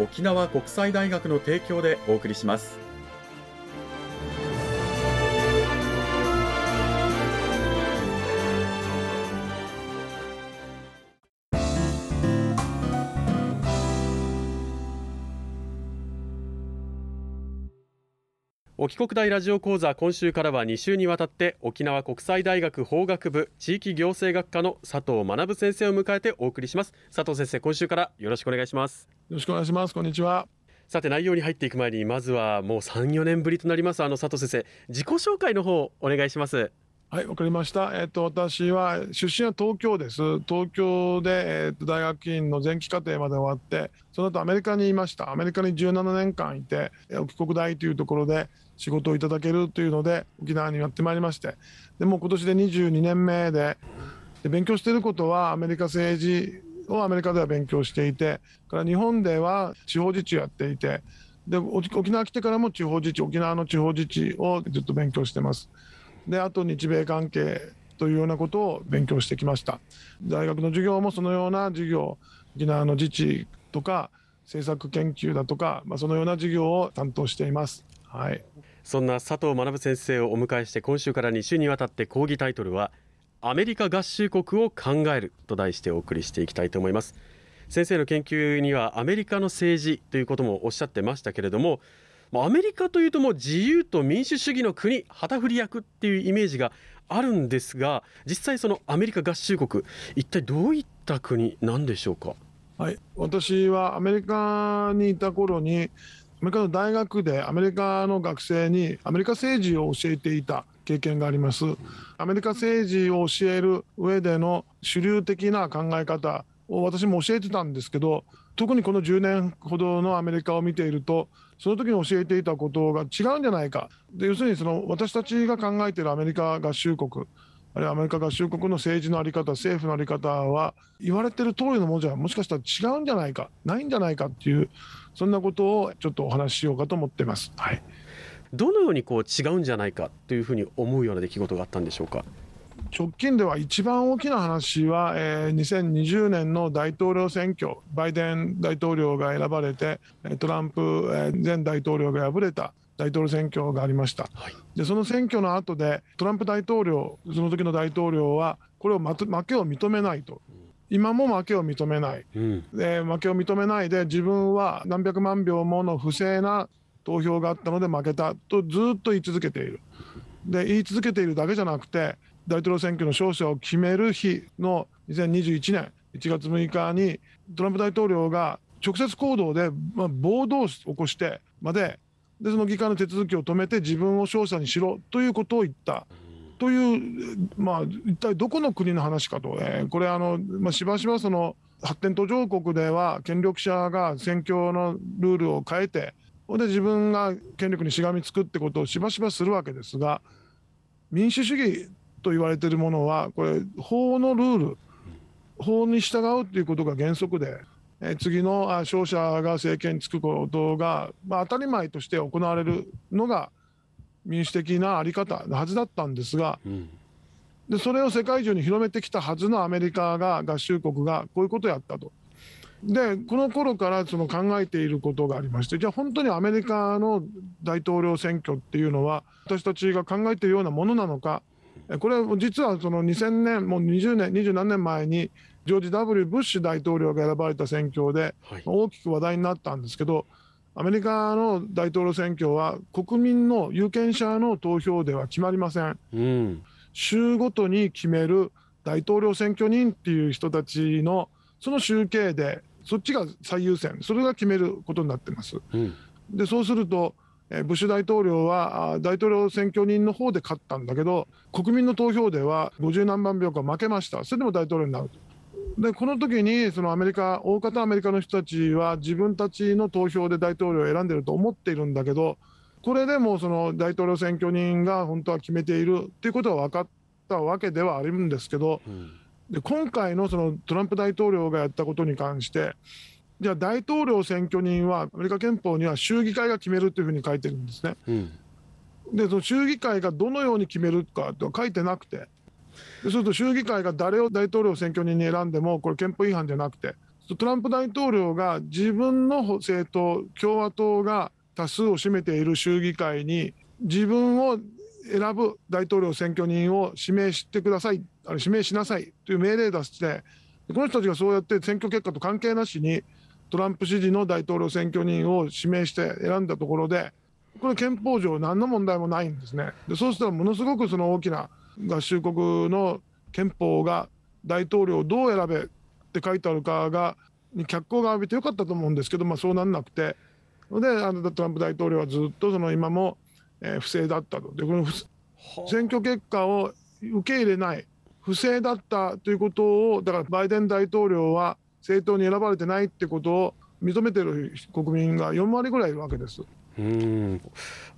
沖縄国際大学の提供でお送りします。沖国大ラジオ講座今週からは2週にわたって沖縄国際大学法学部地域行政学科の佐藤学先生を迎えてお送りします。佐藤先生今週からよろしくお願いします。よろしくお願いします。こんにちは。さて内容に入っていく前にまずはもう3、4年ぶりとなりますあの佐藤先生自己紹介の方お願いしますはい、わかりました。えっ、と、私は出身は東京です。東京で、えっ、と、大学院の前期課程まで終わって、その後アメリカにいました。アメリカに17年間いて、沖国大というところで仕事をいただけるというので、沖縄にやってまいりまして、でも今年で22年目で、で勉強していることはアメリカ政治をアメリカでは勉強していて、から日本では地方自治をやっていて、で沖縄来てからも地方自治、沖縄の地方自治をずっと勉強してます。であと日米関係というようなことを勉強してきました。大学の授業もそのような授業沖縄の自治とか政策研究だとか、まあ、そのような授業を担当しています。はい、そんな佐藤学先生をお迎えして今週から2週にわたって講義タイトルはアメリカ合衆国を考えると題してお送りしていきたいと思います。先生の研究にはアメリカの政治ということもおっしゃってましたけれどもアメリカというともう自由と民主主義の国旗振り役っていうイメージがあるんですが実際そのアメリカ合衆国一体どういった国なんでしょうか？はい私はアメリカにいた頃にアメリカの大学でアメリカの学生にアメリカ政治を教えていた経験があります。アメリカ政治を教える上での主流的な考え方を私も教えてたんですけど特にこの10年ほどのアメリカを見ているとその時に教えていたことが違うんじゃないかで要するにその私たちが考えているアメリカ合衆国あるいはアメリカ合衆国の政治の在り方政府の在り方は言われてる通りのものじゃもしかしたら違うんじゃないかないんじゃないかっていうそんなことをちょっとお話ししようかと思ってます。はいどのようにこう違うんじゃないかというふうに思うような出来事があったんでしょうか？直近では一番大きな話は、えー、2020年の大統領選挙、バイデン大統領が選ばれて、トランプ、えー、前大統領が敗れた大統領選挙がありました、はい、でその選挙の後で、トランプ大統領、その時の大統領は、これを負けを認めないと。今も負けを認めない、うん、で負けを認めないで自分は何百万票もの不正な投票があったので負けたとずっと言い続けている。で言い続けているだけじゃなくて大統領選挙の勝者を決める日の2021年1月6日にトランプ大統領が直接行動で、暴動を起こしてまででその議会の手続きを止めて自分を勝者にしろということを言った。という、まあ、一体どこの国の話かと、えー、これあの、まあ、しばしばその発展途上国では権力者が選挙のルールを変えてで自分が権力にしがみつくってことをしばしばするわけですが民主主義と言われているものはこれ法のルール法に従うということが原則で、え次の勝者が政権に就くことが、まあ、当たり前として行われるのが民主的な在り方のはずだったんですが、うん、でそれを世界中に広めてきたはずのアメリカが合衆国がこういうことをやったと。でこの頃からその考えていることがありましてじゃあ本当にアメリカの大統領選挙っていうのは私たちが考えているようなものなのかこれ実はその2000年もう20年20何年前にジョージ・ W・ ブッシュ大統領が選ばれた選挙で大きく話題になったんですけどアメリカの大統領選挙は国民の有権者の投票では決まりません。うん、州ごとに決める大統領選挙人っていう人たちのその集計でそっちが最優先それが決めることになってます。うん、でそうするとブッシュ大統領は大統領選挙人の方で勝ったんだけど国民の投票では50何万票か負けましたそれでも大統領になると。でこの時にそのアメリカ大方アメリカの人たちは自分たちの投票で大統領を選んでると思っているんだけどこれでもその大統領選挙人が本当は決めているっていうことは分かったわけではあるんですけど、うん、で今回のそのトランプ大統領がやったことに関してじゃあ大統領選挙人はアメリカ憲法には州議会が決めるというふうに書いてるんですね。うん、でその州議会がどのように決めるかとは書いてなくて。そうすると州議会が誰を大統領選挙人に選んでもこれ憲法違反じゃなくて。トランプ大統領が自分の政党共和党が多数を占めている州議会に自分を選ぶ大統領選挙人を指名してください。あれ指名しなさいという命令出してこの人たちがそうやって選挙結果と関係なしにトランプ支持の大統領選挙人を指名して選んだところで、これ、憲法上、何の問題もないんですね。でそうしたら、ものすごくその大きな合衆国の憲法が大統領をどう選べって書いてあるかが、に脚光が浴びてよかったと思うんですけど、まあ、そうなんなくて、であのトランプ大統領はずっとその今も、えー、不正だったと。でこの選挙結果を受け入れない、不正だったということを、だからバイデン大統領は政党に選ばれてないってことを認めてる国民が4割ぐらいいるわけです。うん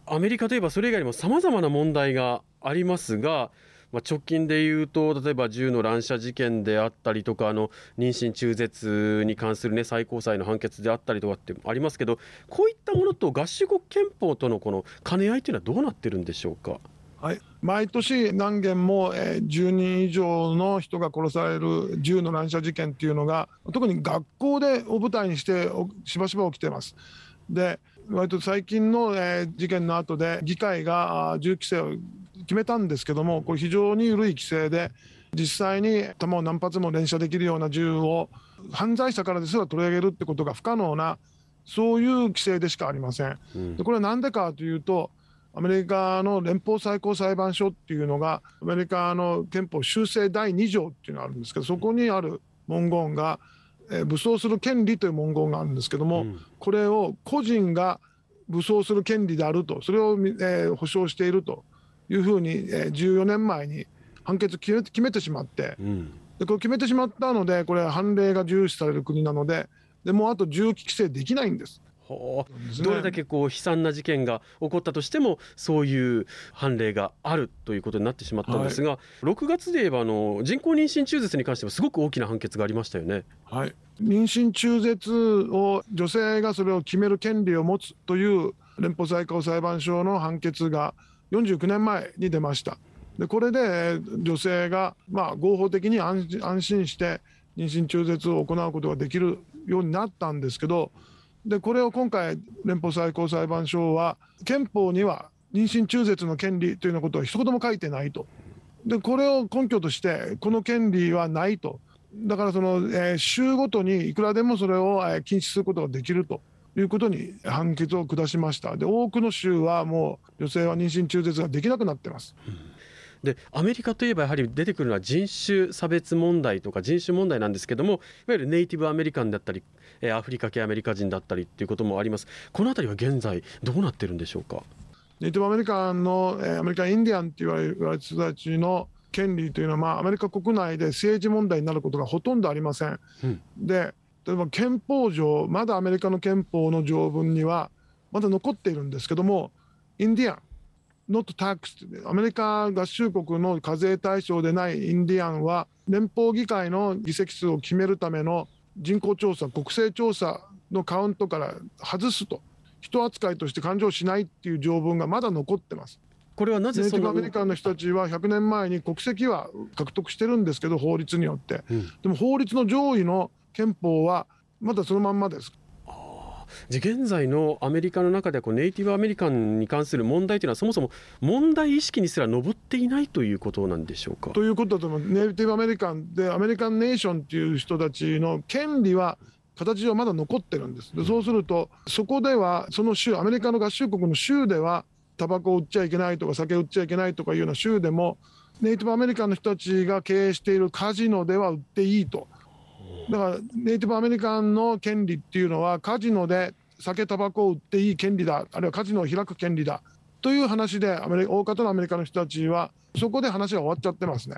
アメリカといえばそれ以外にもさまざまな問題がありますが、まあ、直近でいうと例えば銃の乱射事件であったりとかあの妊娠中絶に関する、ね、最高裁の判決であったりとかってありますけどこういったものと合衆国憲法とのこの兼ね合いというのはどうなってるんでしょうか？はい、毎年何件も、えー、10人以上の人が殺される銃の乱射事件っていうのが特に学校でを舞台にしてしばしば起きてます。で割と最近の、えー、事件の後で議会が銃規制を決めたんですけどもこれ非常に緩い規制で実際に弾を何発も連射できるような銃を犯罪者からですら取り上げるってことが不可能なそういう規制でしかありません。うん、でこれは何でかというとアメリカの連邦最高裁判所っていうのがアメリカの憲法修正第2条っていうのがあるんですけどそこにある文言が、えー、武装する権利という文言があるんですけども、うん、これを個人が武装する権利であるとそれを、えー、保障しているというふうに、えー、14年前に判決決め決めてしまって、うん、でこれ決めてしまったのでこれ判例が重視される国なのででもうあと銃器規制できないんです。どれだけこう悲惨な事件が起こったとしてもそういう判例があるということになってしまったんですが、はい、6月で言えばあの人工妊娠中絶に関してはすごく大きな判決がありましたよね。はい妊娠中絶を女性がそれを決める権利を持つという連邦最高裁判所の判決が49年前に出ました。でこれで女性がまあ合法的に安心して妊娠中絶を行うことができるようになったんですけどでこれを今回連邦最高裁判所は憲法には妊娠中絶の権利というようなことは一言も書いてないと。でこれを根拠としてこの権利はないと。だからその、えー、州ごとにいくらでもそれを、えー、禁止することができるということに判決を下しました。で多くの州はもう女性は妊娠中絶ができなくなってます。うんでアメリカといえばやはり出てくるのは人種差別問題とか人種問題なんですけどもいわゆるネイティブアメリカンだったりアフリカ系アメリカ人だったりっていうこともあります。この辺りは現在どうなってるんでしょうか？ネイティブアメリカンの、えアメリカインディアンって言われる人たちの権利というのは、まあ、アメリカ国内で政治問題になることがほとんどありません。うん、で例えば憲法上まだアメリカの憲法の条文にはまだ残っているんですけどもインディアン not taxed アメリカ合衆国の課税対象でないインディアンは連邦議会の議席数を決めるための人口調査国勢調査のカウントから外すと。人扱いとして勘定しないっていう条文がまだ残ってます。これはなぜネイティブアメリカンの人たちは100年前に国籍は獲得してるんですけど法律によって、うん、でも法律の上位の憲法はまだそのまんまですじゃ現在のアメリカの中でこうネイティブアメリカンに関する問題というのはそもそも問題意識にすら上っていないということなんでしょうか？ということだと思う。ネイティブアメリカンでアメリカンネーションっていう人たちの権利は形はまだ残ってるんです。でそうするとそこではその州アメリカの合衆国の州ではタバコを売っちゃいけないとか酒を売っちゃいけないとかいうような州でもネイティブアメリカンの人たちが経営しているカジノでは売っていいとだからネイティブアメリカンの権利っていうのはカジノで酒タバコを売っていい権利だあるいはカジノを開く権利だという話でアメリ大方のアメリカの人たちはそこで話が終わっちゃってますね。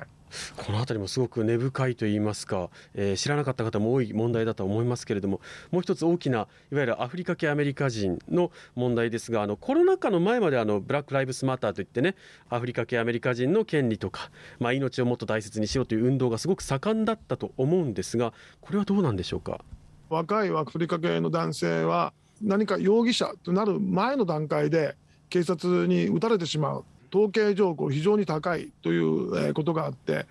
この辺りもすごく根深いといいますか、えー、知らなかった方も多い問題だと思いますけれどももう一つ大きないわゆるアフリカ系アメリカ人の問題ですがあのコロナ禍の前まであのブラック・ライブスマターといってねアフリカ系アメリカ人の権利とか、まあ、命をもっと大切にしようという運動がすごく盛んだったと思うんですがこれはどうなんでしょうか？若いアフリカ系の男性は何か容疑者となる前の段階で警察に撃たれてしまう。統計上非常に高いということがあって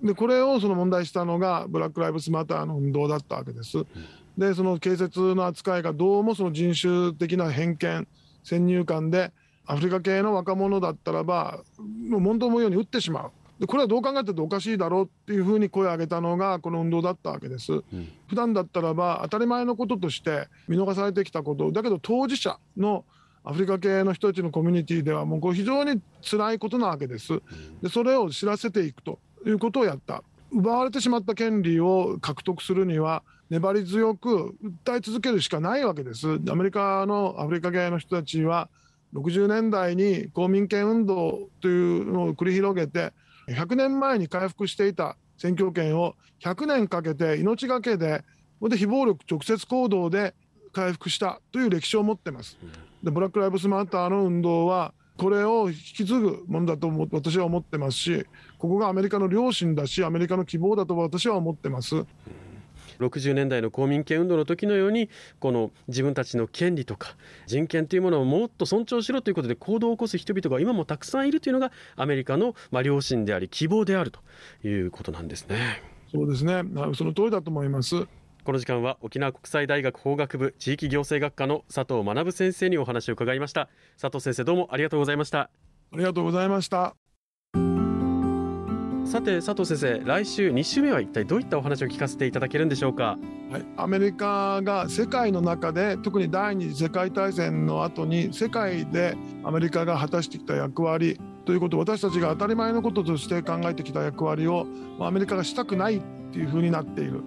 でこれをその問題したのがブラック・ライブスマターの運動だったわけです。でその警察の扱いがどうもその人種的な偏見先入観でアフリカ系の若者だったらばもう問答無用に撃ってしまう。でこれはどう考えてもおかしいだろうっていうふうに声を上げたのがこの運動だったわけです。うん、普段だったらば当たり前のこととして見逃されてきたことだけど当事者のアフリカ系の人たちのコミュニティではもうこれ非常に辛いことなわけです。でそれを知らせていくということをやった。奪われてしまった権利を獲得するには粘り強く訴え続けるしかないわけです。アメリカのアフリカ系の人たちは60年代に公民権運動というのを繰り広げて100年前に回復していた選挙権を100年かけて命がけでで非暴力直接行動で回復したという歴史を持ってます。でブラック・ライブスマターの運動はこれを引き継ぐものだと私は思ってますしここがアメリカの良心だしアメリカの希望だと私は思ってます。60年代の公民権運動の時のようにこの自分たちの権利とか人権というものをもっと尊重しろということで行動を起こす人々が今もたくさんいるというのがアメリカのまあ良心であり希望であるということなんですね。そうですねその通りだと思います。この時間は沖縄国際大学法学部地域行政学科の佐藤学先生にお話を伺いました。佐藤先生どうもありがとうございました。ありがとうございました。さて佐藤先生来週2週目は一体どういったお話を聞かせていただけるんでしょうか？はい、アメリカが世界の中で特に第二次世界大戦の後に世界でアメリカが果たしてきた役割ということ私たちが当たり前のこととして考えてきた役割をアメリカがしたくないっていうふうになっている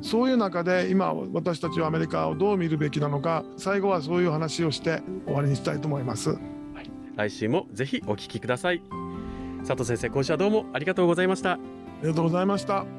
そういう中で今私たちはアメリカをどう見るべきなのか最後はそういう話をして終わりにしたいと思います、はい、来週もぜひお聞きください。佐藤先生今週はどうもありがとうございました。ありがとうございました